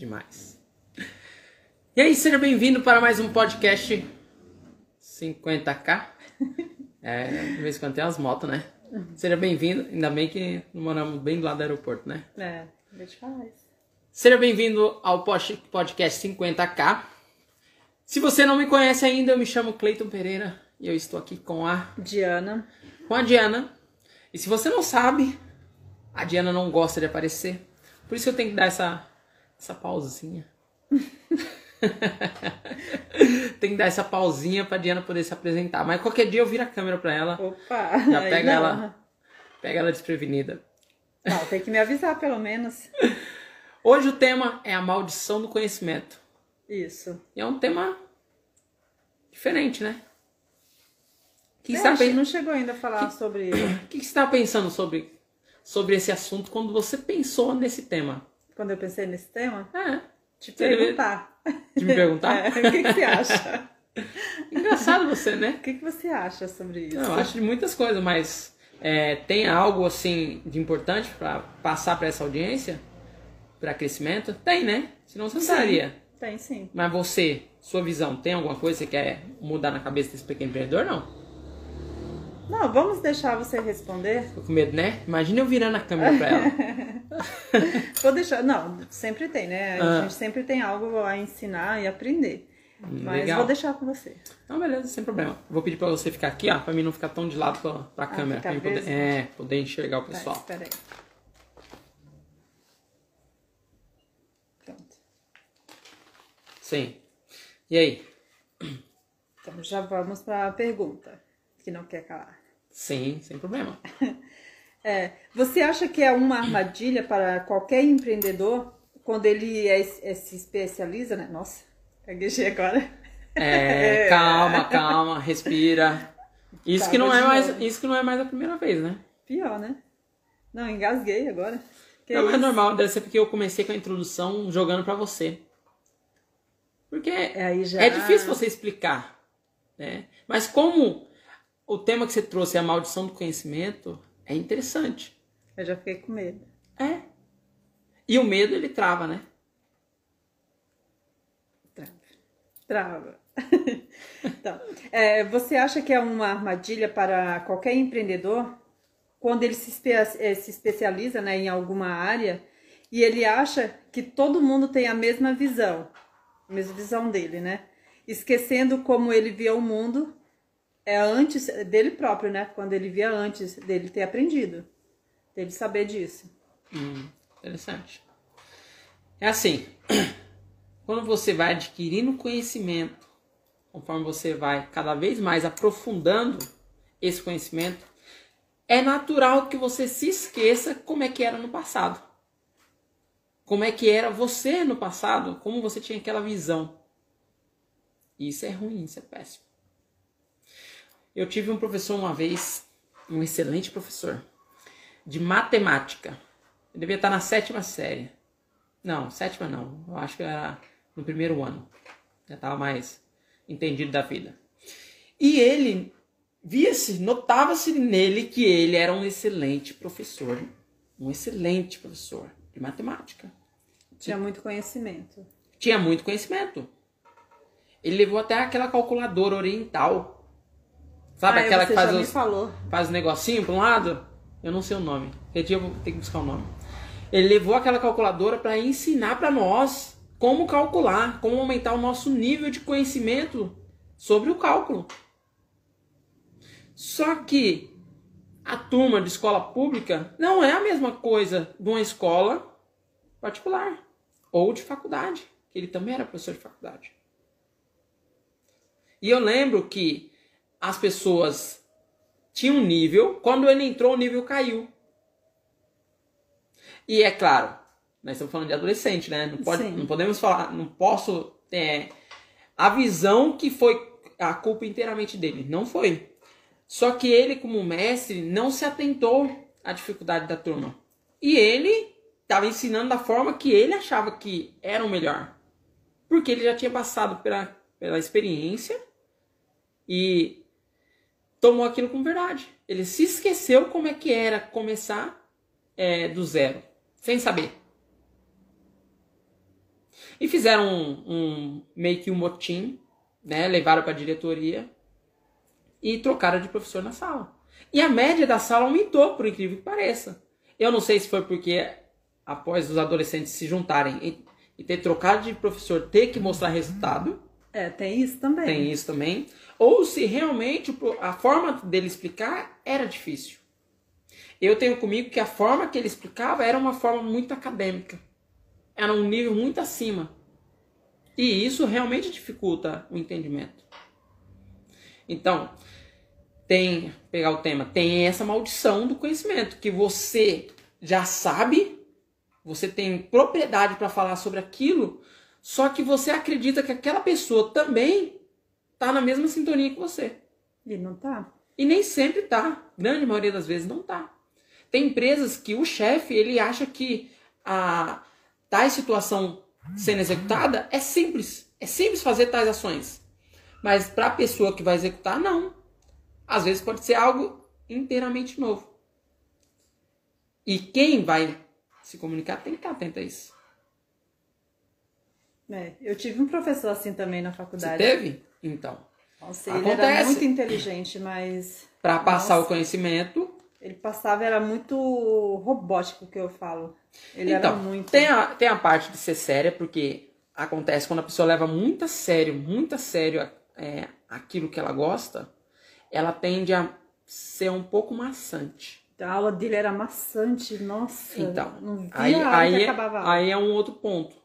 demais. E aí, seja bem-vindo para mais um podcast 50k. É, de vez em quando tem as motos, né? Seja bem-vindo, ainda bem que moramos bem do lado do aeroporto, né? É, deixa eu falar isso. Seja bem-vindo ao podcast 50k. Se você não me conhece ainda, eu me chamo Cleiton Pereira e eu estou aqui com a Diana. com a Diana. E se você não sabe, a Diana não gosta de aparecer. Por isso eu tenho que dar essa, essa pausinha. Tem que dar essa pausinha pra Diana poder se apresentar. Mas qualquer dia eu viro a câmera pra ela. Opa! Já pega ela. Pega ela desprevenida. Não, tem que me avisar pelo menos. Hoje o tema é a maldição do conhecimento. Isso. E é um tema diferente, né? Que, tá acho que pen- não chegou ainda a falar sobre. o que você tá pensando sobre, sobre esse assunto quando você pensou nesse tema? Quando eu pensei nesse tema, É, te perguntar. de me perguntar? É, o que, que você acha? Engraçado você, né? O que, que você acha sobre isso? Não, eu acho de muitas coisas, mas é, tem algo assim de importante pra passar pra essa audiência? Pra crescimento? Tem, né? Senão você não estaria. Tem sim. Mas você, sua visão, tem alguma coisa que você quer mudar na cabeça desse pequeno empreendedor? Não. Não, vamos deixar você responder. Tô com medo, né? Imagina eu virando a câmera pra ela. Vou deixar. Não, sempre tem, né? A Ah. gente sempre tem algo a ensinar e aprender. Mas legal. vou deixar com você. Então, beleza, sem problema. Vou pedir pra você ficar aqui, ó, pra mim não ficar tão de lado pra, pra câmera. ficar Pra mim poder, é, poder enxergar o Tá, pessoal. espera aí. Pronto. Sim. E aí? Então já vamos para a pergunta, que não quer calar. Sim, sem problema. É, você acha que é uma armadilha para qualquer empreendedor quando ele é- é- se especializa, né? Nossa, gaguejei agora. É, calma, calma, respira. Isso que não é mais, novo. isso que não é mais a primeira vez, né? Pior, né? Não, engasguei agora. Que não, é isso? normal, deve ser porque eu comecei com a introdução jogando pra você. Porque É, já... é difícil você explicar, né? Mas como o tema que você trouxe é a maldição do conhecimento, é interessante. Eu já fiquei com medo. É. E o medo ele trava, né? Trava. Trava. então, é, você acha que é uma armadilha para qualquer empreendedor quando ele se, espe- eh, se especializa né, em alguma área e ele acha que todo mundo tem a mesma visão, a mesma visão dele, né? Esquecendo como ele via o mundo é antes dele próprio, né? Quando ele via antes dele ter aprendido, dele saber disso. Hum, interessante. É assim, quando você vai adquirindo conhecimento, conforme você vai cada vez mais aprofundando esse conhecimento, é natural que você se esqueça como é que era no passado. Como é que era você no passado, como você tinha aquela visão. Isso é ruim, isso é péssimo. Eu tive um professor uma vez, um excelente professor, de matemática. Eu devia estar na sétima série. Não, sétima não. Eu acho que era no primeiro ano. Já estava mais entendido da vida. E ele via-se, notava-se nele que ele era um excelente professor. Um excelente professor de matemática. Tinha muito conhecimento. Tinha muito conhecimento. Ele levou até aquela calculadora oriental. Sabe Ah, aquela você que faz os, faz negocinho para um lado? Eu não sei o nome. Qualquer dia eu vou ter que buscar o nome. Ele levou aquela calculadora para ensinar para nós como calcular, como aumentar o nosso nível de conhecimento sobre o cálculo. Só que a turma de escola pública não é a mesma coisa de uma escola particular ou de faculdade, que ele também era professor de faculdade. E eu lembro que as pessoas tinham um nível, quando ele entrou, o nível caiu. E é claro, nós estamos falando de adolescente, né? Não, pode, Sim. não podemos falar, não posso. é, a visão que foi a culpa inteiramente dele. Não foi. Só que ele, como mestre, não se atentou à dificuldade da turma. E ele estava ensinando da forma que ele achava que era o melhor. Porque ele já tinha passado pela, pela experiência e tomou aquilo como verdade. Ele se esqueceu como é que era começar é, do zero, sem saber. E fizeram um, um meio que um motim, né? Levaram para a diretoria e trocaram de professor na sala. E a média da sala aumentou, por incrível que pareça. Eu não sei se foi porque após os adolescentes se juntarem e, e ter trocado de professor, ter que mostrar resultado. É, tem isso também. Tem isso também. Ou se realmente a forma dele explicar era difícil. Eu tenho comigo que a forma que ele explicava era uma forma muito acadêmica. Era um nível muito acima. E isso realmente dificulta o entendimento. Então, tem, pegar o tema, tem essa maldição do conhecimento, que você já sabe, você tem propriedade para falar sobre aquilo, só que você acredita que aquela pessoa também tá na mesma sintonia que você. E não tá. E nem sempre tá. Grande maioria das vezes não tá. Tem empresas que o chefe, ele acha que a tais situação sendo executada é simples. É simples fazer tais ações. Mas para a pessoa que vai executar, não. Às vezes pode ser algo inteiramente novo. E quem vai se comunicar tem que estar atento a isso. É, eu tive um professor assim também na faculdade. Você teve? Então. Nossa, ele Acontece. era muito inteligente, mas. Para passar Nossa. o conhecimento, ele passava, era muito robótico que eu falo. Ele então, era muito. Tem a, tem a parte de ser séria, porque acontece quando a pessoa leva muito a sério, muito a sério é, aquilo que ela gosta, ela tende a ser um pouco maçante. A aula dele era maçante, nossa. Então, aí, aí, é, aí é um outro ponto.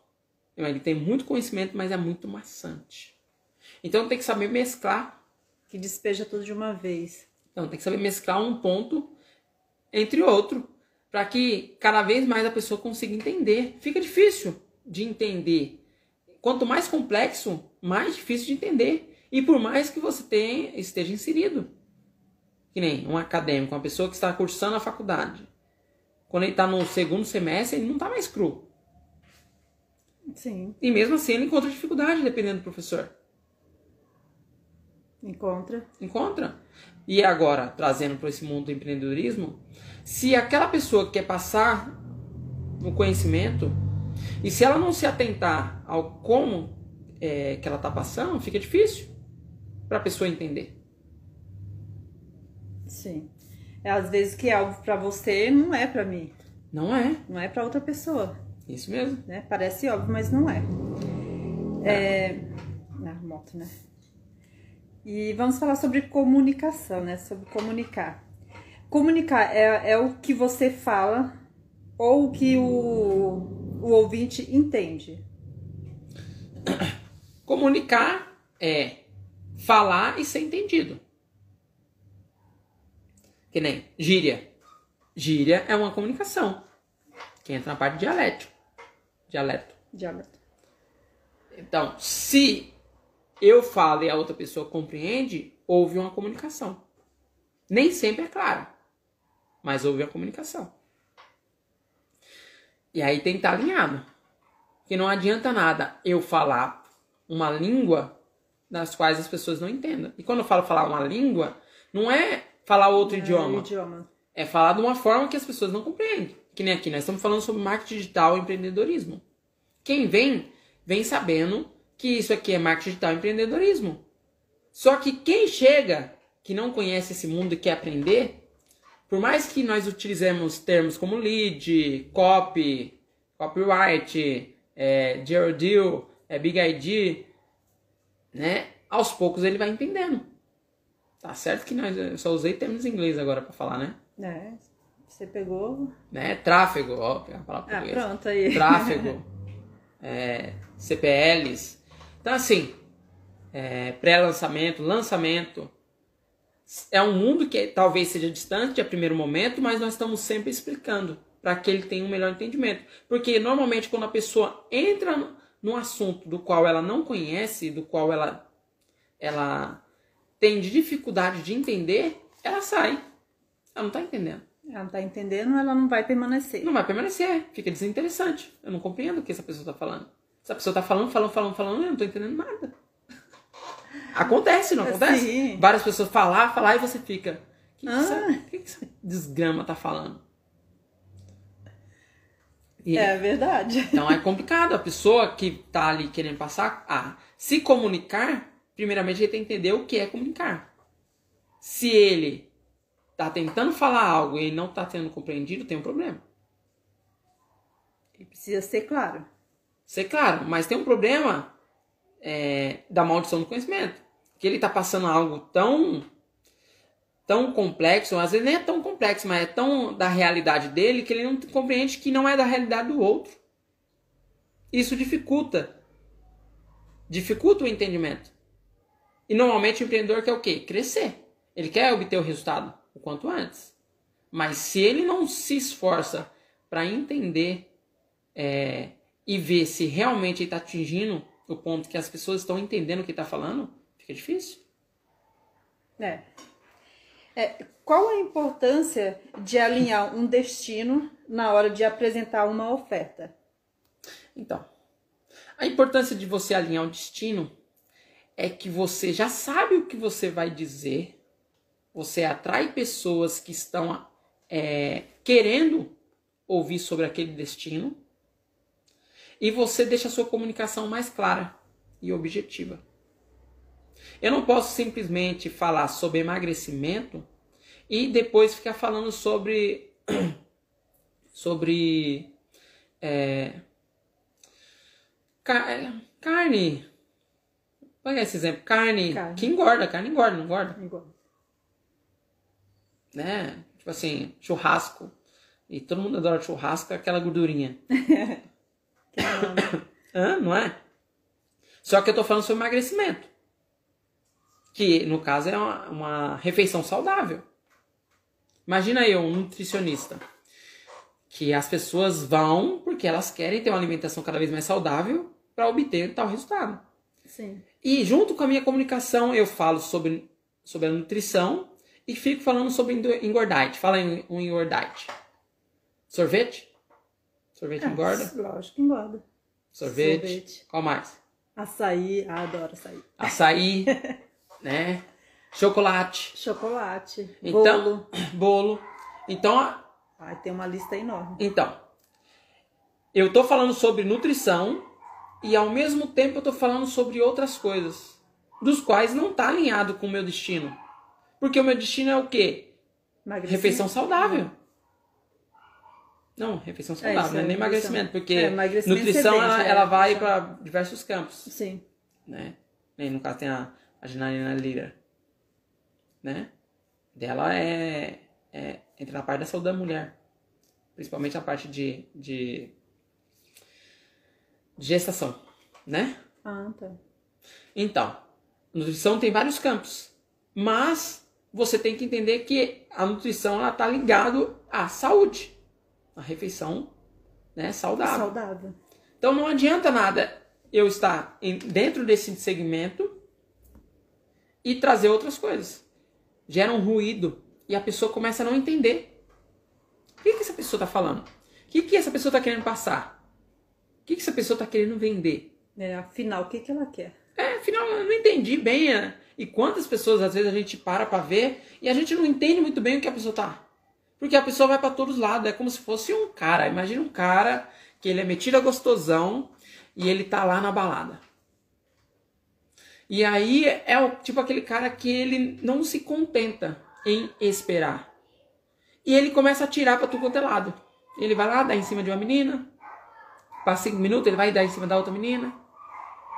Ele tem muito conhecimento, mas é muito maçante. Então tem que saber mesclar. Que despeja tudo de uma vez. Então tem que saber mesclar um ponto entre outro, para que cada vez mais a pessoa consiga entender. Fica difícil de entender. Quanto mais complexo, mais difícil de entender. E por mais que você tenha, esteja inserido. Que nem um acadêmico, uma pessoa que está cursando a faculdade. Quando ele está no segundo semestre, ele não está mais cru. Sim. E mesmo assim ele encontra dificuldade dependendo do professor. Encontra. Encontra. E agora, trazendo para esse mundo do empreendedorismo, se aquela pessoa quer passar o conhecimento e se ela não se atentar ao como é, que ela está passando, fica difícil para a pessoa entender. Sim. É, às vezes que é algo para você não é para mim. Não é. Não é para outra pessoa. Isso mesmo. Né? Parece óbvio, mas não é. É. Na moto, né? E vamos falar sobre comunicação, né? Sobre comunicar. Comunicar é, é o que você fala ou o que o, o ouvinte entende? Comunicar é falar e ser entendido. Que nem gíria. Gíria é uma comunicação. Que entra na parte dialético. Dialeto. Dialeto. Então, se eu falo e a outra pessoa compreende, houve uma comunicação. Nem sempre é claro mas houve a comunicação. E aí tem que estar alinhado. Que não adianta nada eu falar uma língua das quais as pessoas não entendam. E quando eu falo falar uma língua, não é falar outro é idioma. idioma. É falar de uma forma que as pessoas não compreendem. Que nem aqui, nós estamos falando sobre marketing digital e empreendedorismo. Quem vem, vem sabendo que isso aqui é marketing digital e empreendedorismo. Só que quem chega, que não conhece esse mundo e quer aprender, por mais que nós utilizemos termos como lead, copy, copyright, é, deal, é, big ID, né? Aos poucos ele vai entendendo. Tá certo que nós, eu só usei termos em inglês agora para falar, né? É, você pegou... Né? Tráfego, ó, pegar a palavra Ah, pronto, aí. Tráfego, é, CPLs. Então, assim, é, pré-lançamento, lançamento, é um mundo que talvez seja distante a primeiro momento, mas nós estamos sempre explicando para que ele tenha um melhor entendimento. Porque normalmente quando a pessoa entra num assunto do qual ela não conhece, do qual ela, ela tem dificuldade de entender, ela sai. Ela não está entendendo. Ela não está entendendo, ela não vai permanecer. Não vai permanecer, fica desinteressante. Eu não compreendo o que essa pessoa está falando. Essa pessoa está falando, falando, falando, falando, eu não estou entendendo nada. Acontece, não acontece? Sim. Várias pessoas falar, falar e você fica. O que, ah. que, essa, que, que essa desgrama tá falando? E- É verdade. Então é complicado. A pessoa que tá ali querendo passar a se comunicar, primeiramente ele tem que entender o que é comunicar. Se ele tá tentando falar algo e ele não tá sendo compreendido, tem um problema. Ele precisa ser claro. Ser claro, mas tem um problema é, da maldição do conhecimento. Que ele tá passando algo tão tão complexo, às vezes nem é tão complexo, mas é tão da realidade dele que ele não compreende que não é da realidade do outro. Isso dificulta. Dificulta o entendimento. E normalmente o empreendedor quer o quê? Crescer. Ele quer obter o resultado o quanto antes. Mas se ele não se esforça para entender é, e ver se realmente ele está atingindo o ponto que as pessoas estão entendendo o que está falando, fica difícil. É. É, Qual a importância de alinhar um destino na hora de apresentar uma oferta? Então, a importância de você alinhar o destino é que você já sabe o que você vai dizer, você atrai pessoas que estão é, querendo ouvir sobre aquele destino e você deixa a sua comunicação mais clara e objetiva. Eu não posso simplesmente falar sobre emagrecimento e depois ficar falando sobre sobre é, é, carne. Pega esse exemplo. Carne, Carne. que engorda, carne engorda, não engorda? Igual. Né? Tipo assim, churrasco. E todo mundo adora churrasco, aquela gordurinha. Hã? Não é? Só que eu tô falando sobre emagrecimento. Que, no caso, é uma, uma refeição saudável. Imagina eu, um nutricionista. Que as pessoas vão porque elas querem ter uma alimentação cada vez mais saudável para obter tal resultado. Sim. E junto com a minha comunicação, eu falo sobre, sobre a nutrição e fico falando sobre engordite. Fala em um engordite. Sorvete? Sorvete engorda? Lógico que engorda. Sorvete. sorvete. Qual mais? Açaí, ah, adoro açaí. Açaí, né? Chocolate, Chocolate, Então- bolo. bolo. Então, Ai, tem uma lista enorme. então, eu tô falando sobre nutrição e ao mesmo tempo eu tô falando sobre outras coisas, dos quais não tá alinhado com o meu destino. Porque o meu destino é o quê? Refeição saudável. Não, refeição saudável, isso, não é é nem emagrecimento, porque É, emagrecimento nutrição vende, ela, é, ela vai para diversos campos, Sim. né? E no caso tem a, a Janaína Lira, né? Dela é, é entra na parte da saúde da mulher, principalmente a parte de, de, de gestação, né? Ah, tá. Então, nutrição tem vários campos, mas você tem que entender que a nutrição ela tá ligado à saúde, à refeição, né, saudável. Saudável. Então não adianta nada eu estar em- dentro desse segmento e trazer outras coisas. Gera um ruído e a pessoa começa a não entender. O que, que essa pessoa está falando? O que, que essa pessoa está querendo passar? O que, que essa pessoa está querendo vender? É, afinal, o que, que ela quer? É, afinal, eu não entendi bem. é, E quantas pessoas, às vezes, a gente para pra ver e a gente não entende muito bem o que a pessoa tá. Porque a pessoa vai pra todos os lados. É como se fosse um cara. Imagina um cara que ele é metido a gostosão e ele tá lá na balada. E aí é o, tipo aquele cara que ele não se contenta em esperar. E ele começa a tirar pra tudo quanto é lado. Ele vai lá, dá em cima de uma menina. Passa cinco minutos, ele vai dar em cima da outra menina.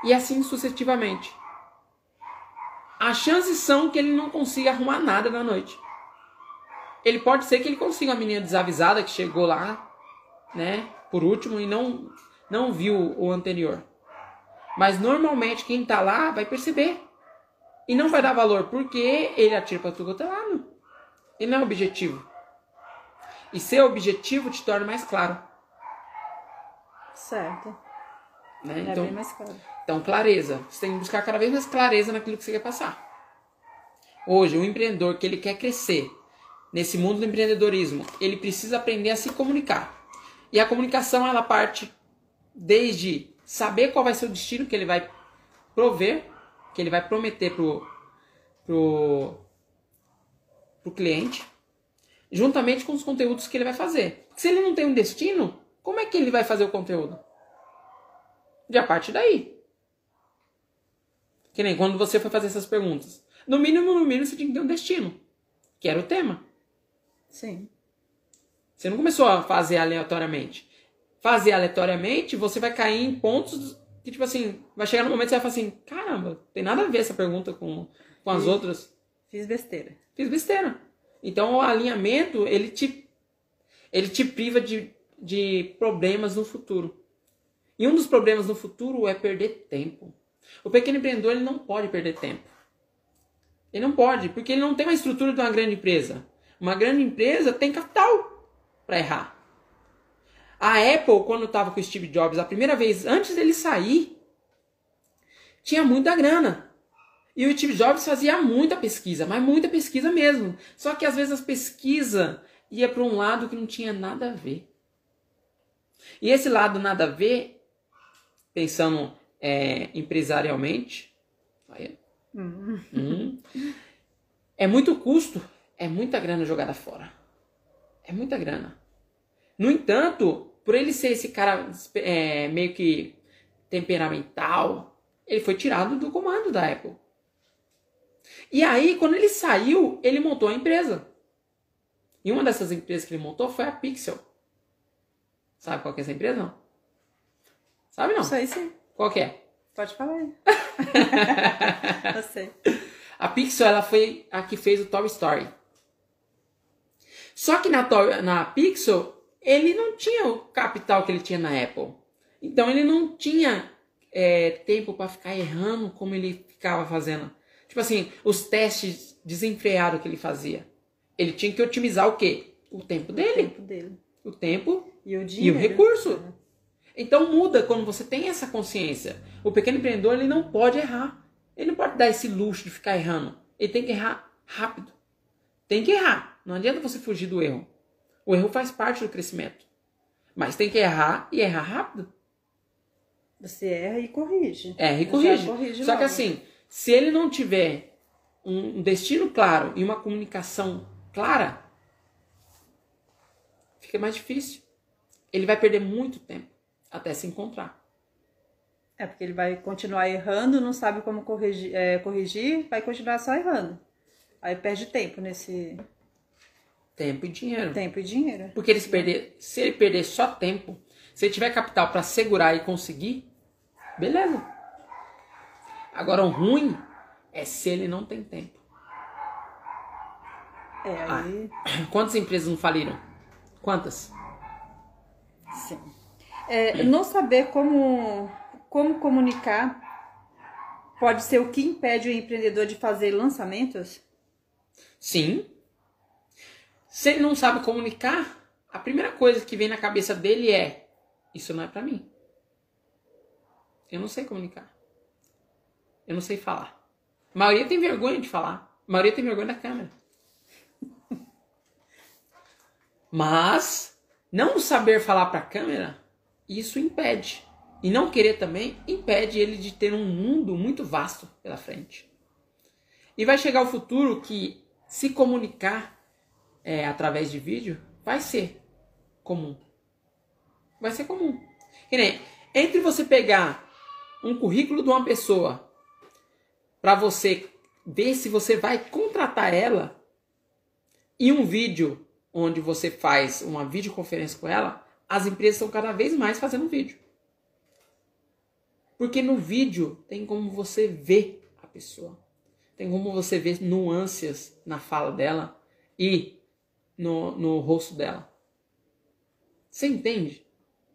E assim sucessivamente. As chances são que ele não consiga arrumar nada na noite. Ele pode ser que ele consiga uma menina desavisada que chegou lá, né, por último e não não viu o anterior. Mas normalmente quem tá lá vai perceber. E não vai dar valor, porque ele atira pra tudo lado. E não é objetivo. E ser objetivo te torna mais claro. Certo. Né? Então, claro. Então, clareza. Você tem que buscar cada vez mais clareza naquilo que você quer passar. Hoje, o empreendedor que ele quer crescer nesse mundo do empreendedorismo, ele precisa aprender a se comunicar. E a comunicação, ela parte desde saber qual vai ser o destino que ele vai prover, que ele vai prometer pro, pro, pro cliente, juntamente com os conteúdos que ele vai fazer. Se ele não tem um destino, como é que ele vai fazer o conteúdo? Já parte daí. Que nem quando você foi fazer essas perguntas. No mínimo, no mínimo, você tinha que ter um destino. Que era o tema. Sim. Você não começou a fazer aleatoriamente. Fazer aleatoriamente, você vai cair em pontos que, tipo assim, vai chegar no momento que você vai falar assim: caramba, tem nada a ver essa pergunta com, com as outras. Fiz besteira. Fiz besteira. Então o alinhamento, ele te, ele te priva de, de problemas no futuro. E um dos problemas no futuro é perder tempo. O pequeno empreendedor ele não pode perder tempo. Ele não pode, porque ele não tem uma estrutura de uma grande empresa. Uma grande empresa tem capital para errar. A Apple, quando estava com o Steve Jobs, a primeira vez antes dele sair, tinha muita grana. E o Steve Jobs fazia muita pesquisa, mas muita pesquisa mesmo. Só que às vezes as pesquisas ia para um lado que não tinha nada a ver. E esse lado nada a ver, pensando é, empresarialmente, aí, hum, é muito custo, é muita grana jogada fora. É muita grana. No entanto, por ele ser esse cara é, meio que temperamental, ele foi tirado do comando da Apple. E aí, quando ele saiu, ele montou a empresa. E uma dessas empresas que ele montou foi a Pixel. Sabe qual que é essa empresa? Não. Sabe não? Isso aí sim. Qual que é? Pode falar aí. Eu sei. A Pixel ela foi a que fez o Toy Story. Só que na, na Pixel ele não tinha o capital que ele tinha na Apple. Então ele não tinha é, tempo para ficar errando como ele ficava fazendo. Tipo assim, os testes desenfreados que ele fazia. Ele tinha que otimizar o quê? O tempo O dele. tempo dele. O tempo E o e o dinheiro. recurso. Então muda quando você tem essa consciência. O pequeno empreendedor ele não pode errar. Ele não pode dar esse luxo de ficar errando. Ele tem que errar rápido. Tem que errar. Não adianta você fugir do erro. O erro faz parte do crescimento. Mas tem que errar e errar rápido. Você erra e corrige. Erra e Já corrige. corrige Só que logo. assim, se ele não tiver um destino claro e uma comunicação clara, fica mais difícil. Ele vai perder muito tempo até se encontrar. É porque ele vai continuar errando, não sabe como corrigir, é, corrigir vai continuar só errando. Aí perde tempo nesse Tempo e dinheiro. tempo e dinheiro. Porque ele se, perder, se ele perder só tempo, se ele tiver capital para segurar e conseguir, beleza. Agora o ruim é se ele não tem tempo. É, aí Quantas empresas não faliram? Quantas? sim. É, não saber como, como comunicar pode ser o que impede o empreendedor de fazer lançamentos? Sim. Se ele não sabe comunicar, a primeira coisa que vem na cabeça dele é: Isso não é pra mim. Eu não sei comunicar. Eu não sei falar. A maioria tem vergonha de falar. A maioria tem vergonha da câmera. Mas não saber falar para câmera, isso impede. E não querer também impede ele de ter um mundo muito vasto pela frente. E vai chegar o futuro que se comunicar é, através de vídeo vai ser comum. Vai ser comum. Que nem, entre você pegar um currículo de uma pessoa para você ver se você vai contratar ela e um vídeo onde você faz uma videoconferência com ela, as empresas estão cada vez mais fazendo vídeo. Porque no vídeo tem como você ver a pessoa. Tem como você ver nuances na fala dela e no, no rosto dela. Você entende?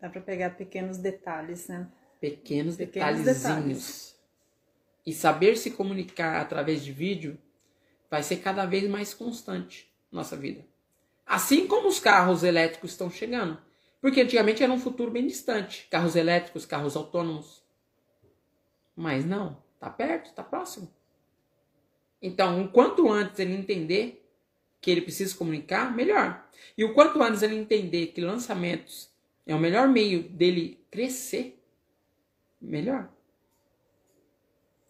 Dá pra pegar pequenos detalhes, né? Pequenos, Pequenos detalhezinhos. detalhes. E saber se comunicar através de vídeo vai ser cada vez mais constante na nossa vida. Assim como os carros elétricos estão chegando. Porque antigamente era um futuro bem distante. Carros elétricos, carros autônomos. Mas não, tá perto, tá próximo. Então, o quanto antes ele entender que ele precisa comunicar, melhor. E o quanto antes ele entender que lançamentos é o melhor meio dele crescer, melhor.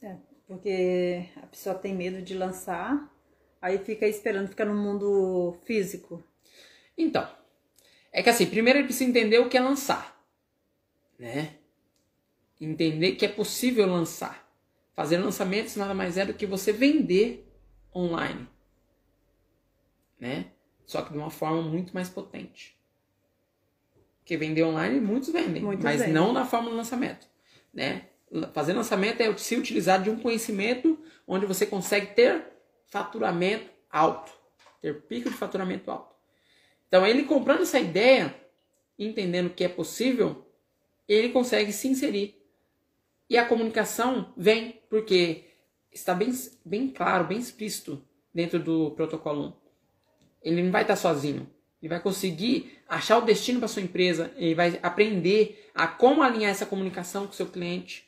É, porque a pessoa tem medo de lançar, aí fica esperando, fica no mundo físico. Então, É que assim, primeiro ele precisa entender o que é lançar. Né? Entender que é possível lançar. Fazer lançamentos nada mais é do que você vender online. Né? Só que de uma forma muito mais potente. Porque vender online muitos vendem, muitos mas vendem. não na forma do lançamento. Né? Fazer lançamento é se utilizar de um conhecimento onde você consegue ter faturamento alto, ter pico de faturamento alto. Então, ele comprando essa ideia, entendendo que é possível, ele consegue se inserir. E a comunicação vem porque está bem, bem claro, bem explícito dentro do protocolo 1. Ele não vai estar sozinho. Ele vai conseguir achar o destino para sua empresa. Ele vai aprender a como alinhar essa comunicação com o seu cliente.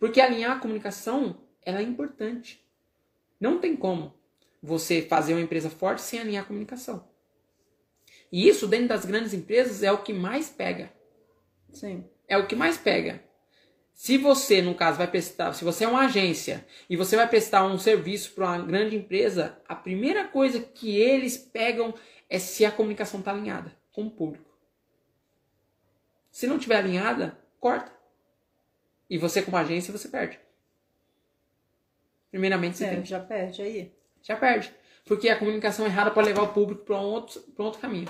Porque alinhar a comunicação ela é importante. Não tem como você fazer uma empresa forte sem alinhar a comunicação. E isso dentro das grandes empresas é o que mais pega. Sim. É o que mais pega. Se você, no caso, vai prestar, se você é uma agência e você vai prestar um serviço para uma grande empresa, a primeira coisa que eles pegam é se a comunicação está alinhada com o público. Se não tiver alinhada, corta. E você, como agência, você perde. Primeiramente, você é, tem. Já perde aí. Já perde. Porque a comunicação errada pode levar o público para um outro, outro caminho.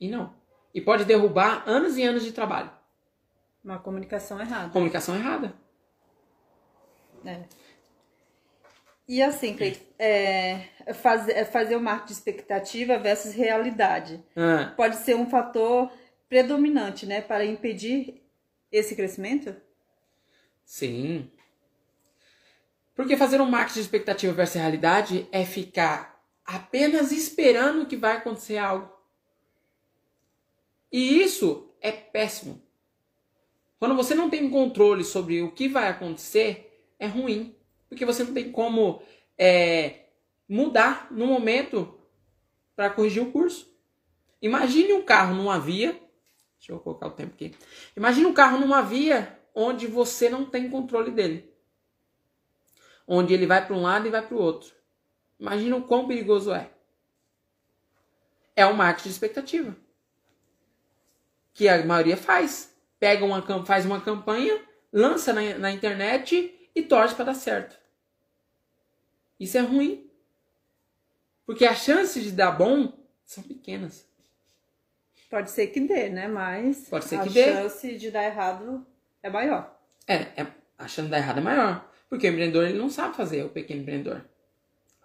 E não. E pode derrubar anos e anos de trabalho. Uma comunicação errada. Comunicação errada. É. E assim, Cleiton, é, fazer, é fazer o marketing de expectativa versus realidade. Ah. Pode ser um fator predominante, né, para impedir esse crescimento? Sim. Porque fazer um marketing de expectativa versus realidade é ficar apenas esperando que vai acontecer algo. E isso é péssimo. Quando você não tem controle sobre o que vai acontecer, é ruim. Porque você não tem como é, mudar no momento para corrigir o curso. Imagine um carro numa via. Deixa eu colocar o tempo aqui. Imagine um carro numa via onde você não tem controle dele. Onde ele vai para um lado e vai para o outro. Imagina o quão perigoso é. É o marketing de expectativa. Que a maioria faz pega uma, faz uma campanha, lança na, na internet e torce para dar certo. Isso é ruim. Porque as chances de dar bom são pequenas. Pode ser que dê, né? Mas Pode ser que a dê. chance de dar errado é maior. É, é, a chance de dar errado é maior. Porque o empreendedor ele não sabe fazer, o pequeno empreendedor.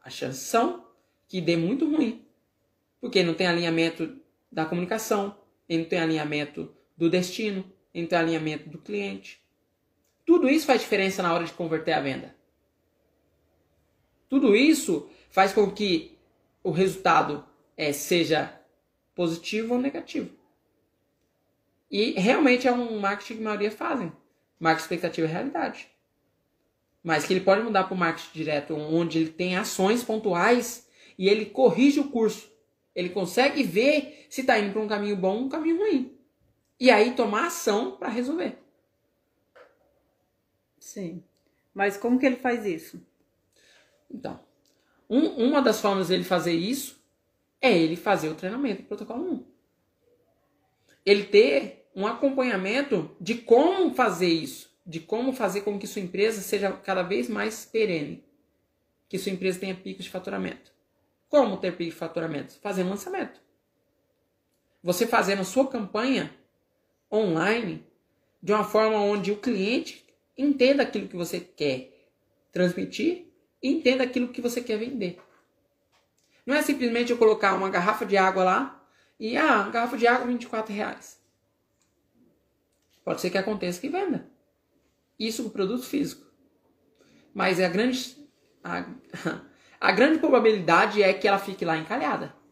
As chances são que dê muito ruim. Porque não tem alinhamento da comunicação, ele não tem alinhamento do destino, entre o alinhamento do cliente. Tudo isso faz diferença na hora de converter a venda. Tudo isso faz com que o resultado é, seja positivo ou negativo. E realmente é um marketing que a maioria fazem. Marketing expectativa é realidade. Mas que ele pode mudar para o marketing direto, onde ele tem ações pontuais e ele corrige o curso. Ele consegue ver se está indo para um caminho bom ou um caminho ruim. E aí tomar ação para resolver. Sim. Mas como que ele faz isso? Então, um, uma das formas dele fazer isso é ele fazer o treinamento do protocolo 1. Ele ter um acompanhamento de como fazer isso, de como fazer com que sua empresa seja cada vez mais perene, que sua empresa tenha picos de faturamento. Como ter pico de faturamento? Fazendo lançamento. Você fazendo sua campanha online de uma forma onde o cliente entenda aquilo que você quer transmitir e entenda aquilo que você quer vender. Não é simplesmente eu colocar uma garrafa de água lá e, ah, garrafa de água 24 reais. Pode ser que aconteça que venda. Isso com produto físico. Mas é a grande, a, a grande probabilidade é que ela fique lá encalhada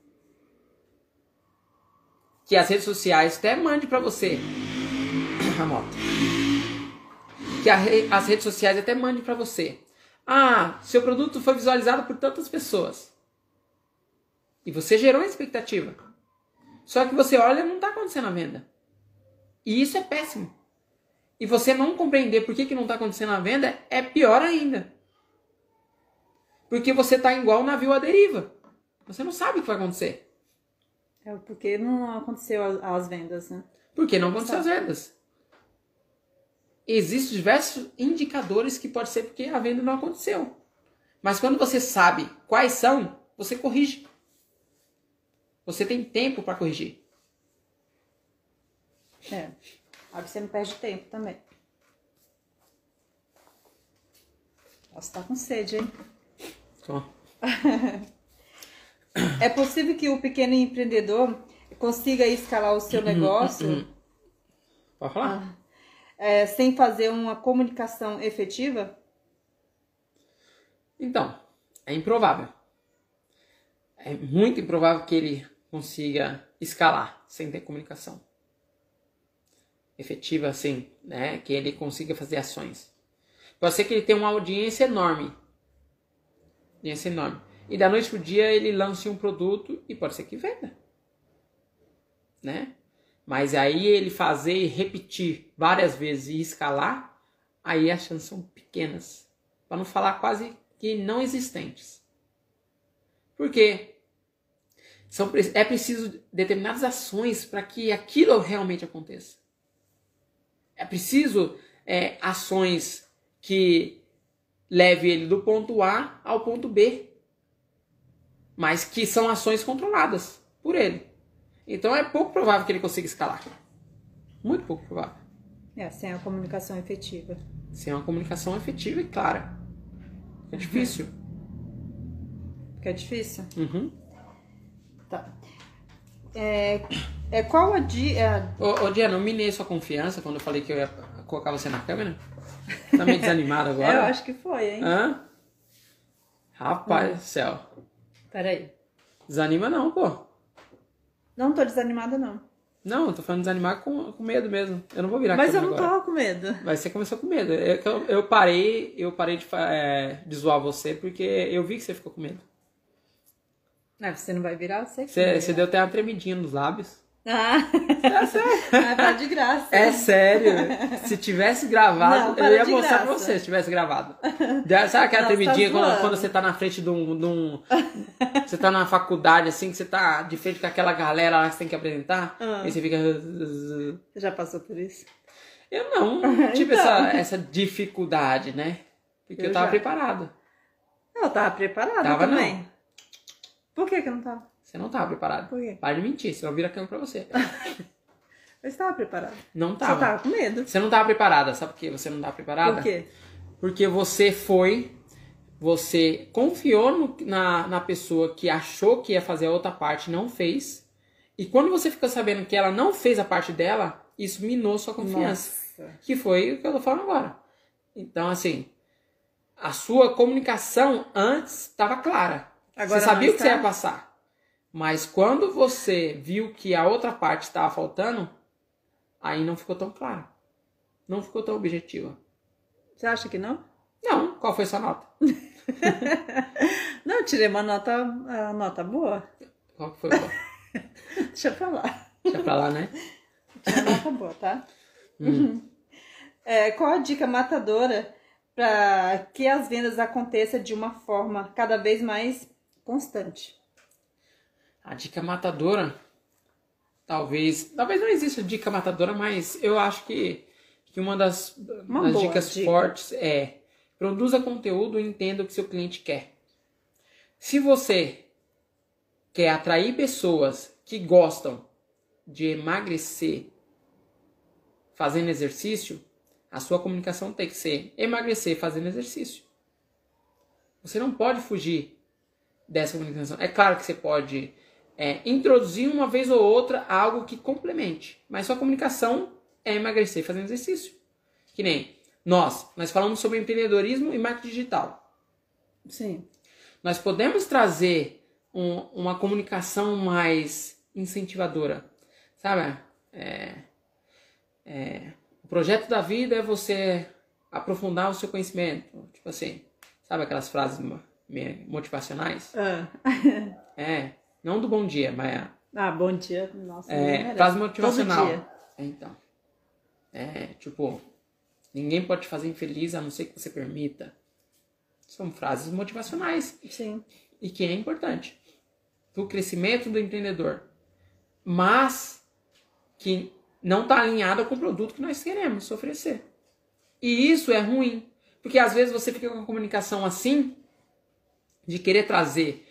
que as redes sociais até mande para você a moto. Que a, as redes sociais até mande para você. Ah, seu produto foi visualizado por tantas pessoas. E você gerou uma expectativa. Só que você olha e não está acontecendo a venda. E isso é péssimo. E você não compreender por que, que não está acontecendo a venda é pior ainda. Porque você está igual um navio à deriva. Você não sabe o que vai acontecer. É porque não aconteceu as, as vendas, né? Porque não aconteceu as vendas. Existem diversos indicadores que pode ser porque a venda não aconteceu. Mas quando você sabe quais são, você corrige. Você tem tempo para corrigir. É. Aí você não perde tempo também. Nossa, tá com sede, hein? Tô. É possível que o pequeno empreendedor consiga escalar o seu negócio Pode falar? é, sem fazer uma comunicação efetiva? Então, é improvável. É muito improvável que ele consiga escalar sem ter comunicação efetiva, assim, né? Que ele consiga fazer ações. Pode ser que ele tenha uma audiência enorme. Audiência enorme. E da noite pro dia ele lance um produto e pode ser que venda. Né? Mas aí ele fazer e repetir várias vezes e escalar, aí as chances são pequenas. Para não falar quase que não existentes. Por quê? São, é preciso determinadas ações para que aquilo realmente aconteça. É preciso é, ações que leve ele do ponto A ao ponto B, mas que são ações controladas por ele. Então é pouco provável que ele consiga escalar. Muito pouco provável. É, sem a comunicação efetiva. Sem uma comunicação efetiva e clara. É difícil. Porque é difícil? Uhum. Tá. É, é qual a dia. Ô, ô Diana, eu minei sua confiança quando eu falei que eu ia colocar você na câmera? Tá meio desanimado agora? Eu acho que foi, hein? Hã? Rapaz do céu. Peraí. Desanima não, pô. Não tô desanimada, não. Não, eu tô falando desanimar com, com medo mesmo. Eu não vou virar Mas eu não agora. tava com medo. Mas você começou com medo. Eu, eu, eu parei, eu parei de, é, de zoar você porque eu vi que você ficou com medo. Ah, você não vai virar? Sei que Você, você deu até uma tremidinha nos lábios. Ah, É sério. ah, tá de graça. É sério. Se tivesse gravado, Não, eu ia mostrar pra graça. você se tivesse gravado. Sabe aquela Nossa, tremidinha tá quando, quando você tá na frente de um, de um- Você tá na faculdade, assim, que você tá de frente com aquela galera lá que você tem que apresentar. Ah. E você fica. Você já passou por isso? Eu não, não tive Então. essa, essa dificuldade, né? Porque eu, Eu tava já. preparado. Eu tava preparada Tava, também. Por que que eu não tava? Você não tava preparado. Por quê? Para de mentir, senão vira câmera pra você. Eu estava preparada. Não Só tava. tava com medo. Você não tava preparada. Sabe por que você não tava preparada? Por quê? Porque você foi, você confiou no- na, na pessoa que achou que ia fazer a outra parte não fez. E quando você ficou sabendo que ela não fez a parte dela, isso minou sua confiança. Nossa. Que foi o que eu tô falando agora. Então, assim, a sua comunicação antes estava clara. Agora você sabia o que você ia passar. Mas quando você viu que a outra parte estava faltando, aí não ficou tão claro. Não ficou tão objetiva. Você acha que não? Não, qual foi sua nota? Não, tirei uma nota, a nota boa. Qual que foi? Deixa eu falar. Deixa pra lá, né? Tirei uma nota boa, tá? Hum. É, qual a dica matadora para que as vendas aconteçam de uma forma cada vez mais constante? A dica matadora, talvez, talvez não exista dica matadora, mas eu acho que, que uma das, Uma das dicas dica. fortes é produza conteúdo e entenda o que seu cliente quer. Se você quer atrair pessoas que gostam de emagrecer fazendo exercício, a sua comunicação tem que ser emagrecer fazendo exercício. Você não pode fugir dessa comunicação. É claro que você pode é, introduzir uma vez ou outra algo que complemente, mas sua comunicação é emagrecer fazendo exercício. Que nem nós, nós falamos sobre empreendedorismo e marketing digital. Sim. Nós podemos trazer um- uma comunicação mais incentivadora, sabe? É, é, o projeto da vida é você aprofundar o seu conhecimento, tipo assim, sabe aquelas frases motivacionais? Ah, É, não do bom dia, mas Ah, bom dia. Nossa, é, frase Todo motivacional. dia. É, então, é tipo, ninguém pode te fazer infeliz a não ser que você permita. São frases motivacionais Sim. e que é importante para o crescimento do empreendedor. mas que não está alinhada com o produto que nós queremos oferecer. E isso é ruim, porque às vezes você fica com uma comunicação assim, de querer trazer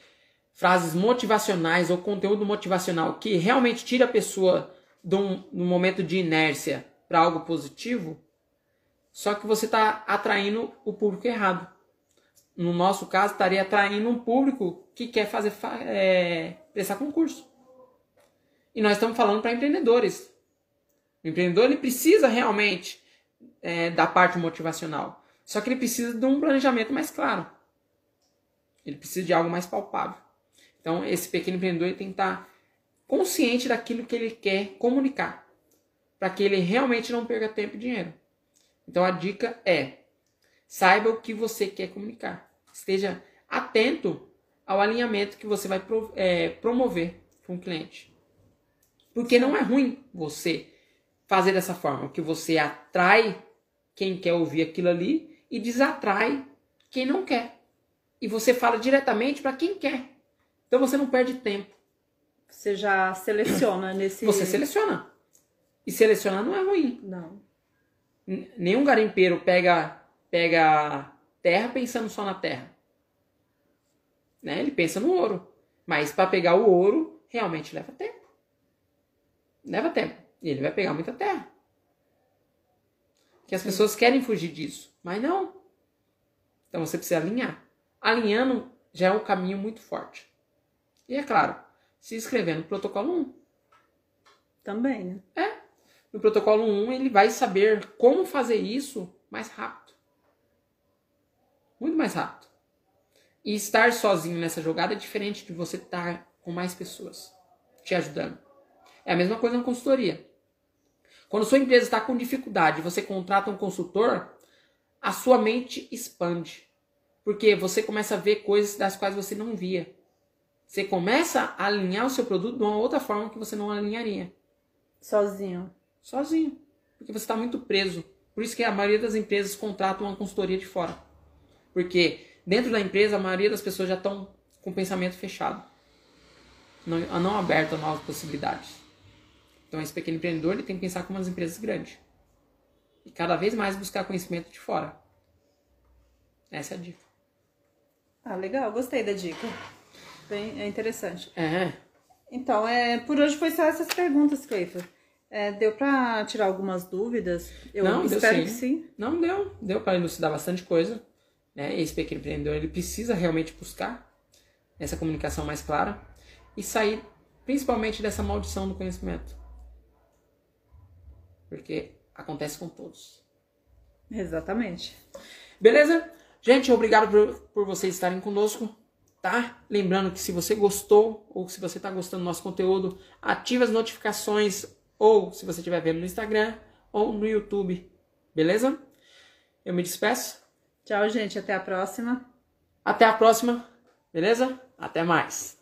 frases motivacionais ou conteúdo motivacional que realmente tira a pessoa de um, de um momento de inércia para algo positivo, só que você está atraindo o público errado. No nosso caso, estaria atraindo um público que quer fazer é, prestar concurso. E nós estamos falando para empreendedores. O empreendedor ele precisa realmente é, da parte motivacional. Só que ele precisa de um planejamento mais claro. Ele precisa de algo mais palpável. Então, esse pequeno empreendedor tem que estar consciente daquilo que ele quer comunicar. Para que ele realmente não perca tempo e dinheiro. Então, a dica é: saiba o que você quer comunicar. Esteja atento ao alinhamento que você vai é, promover com o cliente. Porque não é ruim você fazer dessa forma, que você atrai quem quer ouvir aquilo ali e desatrai quem não quer. E você fala diretamente para quem quer. Então você não perde tempo. Você já seleciona nesse. Você seleciona. E selecionar não é ruim. Não. Nenhum garimpeiro pega pega terra pensando só na terra. Né? Ele pensa no ouro. Mas para pegar o ouro, realmente leva tempo. Leva tempo. E ele vai pegar muita terra. Que as Sim. pessoas querem fugir disso. Mas não. Então você precisa alinhar. Alinhando já é um caminho muito forte. E é claro, se inscrever no protocolo 1. Também, né? É. No protocolo 1 ele vai saber como fazer isso mais rápido. Muito mais rápido. E estar sozinho nessa jogada é diferente de você estar com mais pessoas te ajudando. É a mesma coisa na consultoria. Quando sua empresa está com dificuldade, você contrata um consultor, a sua mente expande. Porque você começa a ver coisas das quais você não via. Você começa a alinhar o seu produto de uma outra forma que você não alinharia. Sozinho. Sozinho. Porque você está muito preso. Por isso que a maioria das empresas contratam uma consultoria de fora. Porque dentro da empresa, a maioria das pessoas já estão com o pensamento fechado. Não, não aberto a novas possibilidades. Então, esse pequeno empreendedor ele tem que pensar como as empresas grandes. E cada vez mais buscar conhecimento de fora. Essa é a dica. Ah, legal. Gostei da dica. Bem, é interessante. É. Então, é, por hoje foi só essas perguntas, Cleiton. É, deu para tirar algumas dúvidas? Eu não, espero sim. que sim. Não, deu. Deu para elucidar bastante coisa. Né? Esse pequeno empreendedor ele precisa realmente buscar essa comunicação mais clara e sair principalmente dessa maldição do conhecimento. Porque acontece com todos. Exatamente. Beleza? Gente, obrigado por, por vocês estarem conosco, tá? Lembrando que se você gostou ou se você está gostando do nosso conteúdo, ative as notificações ou se você estiver vendo no Instagram ou no YouTube. Beleza? Eu me despeço. Tchau, gente. Até a próxima. Até a próxima. Beleza? Até mais.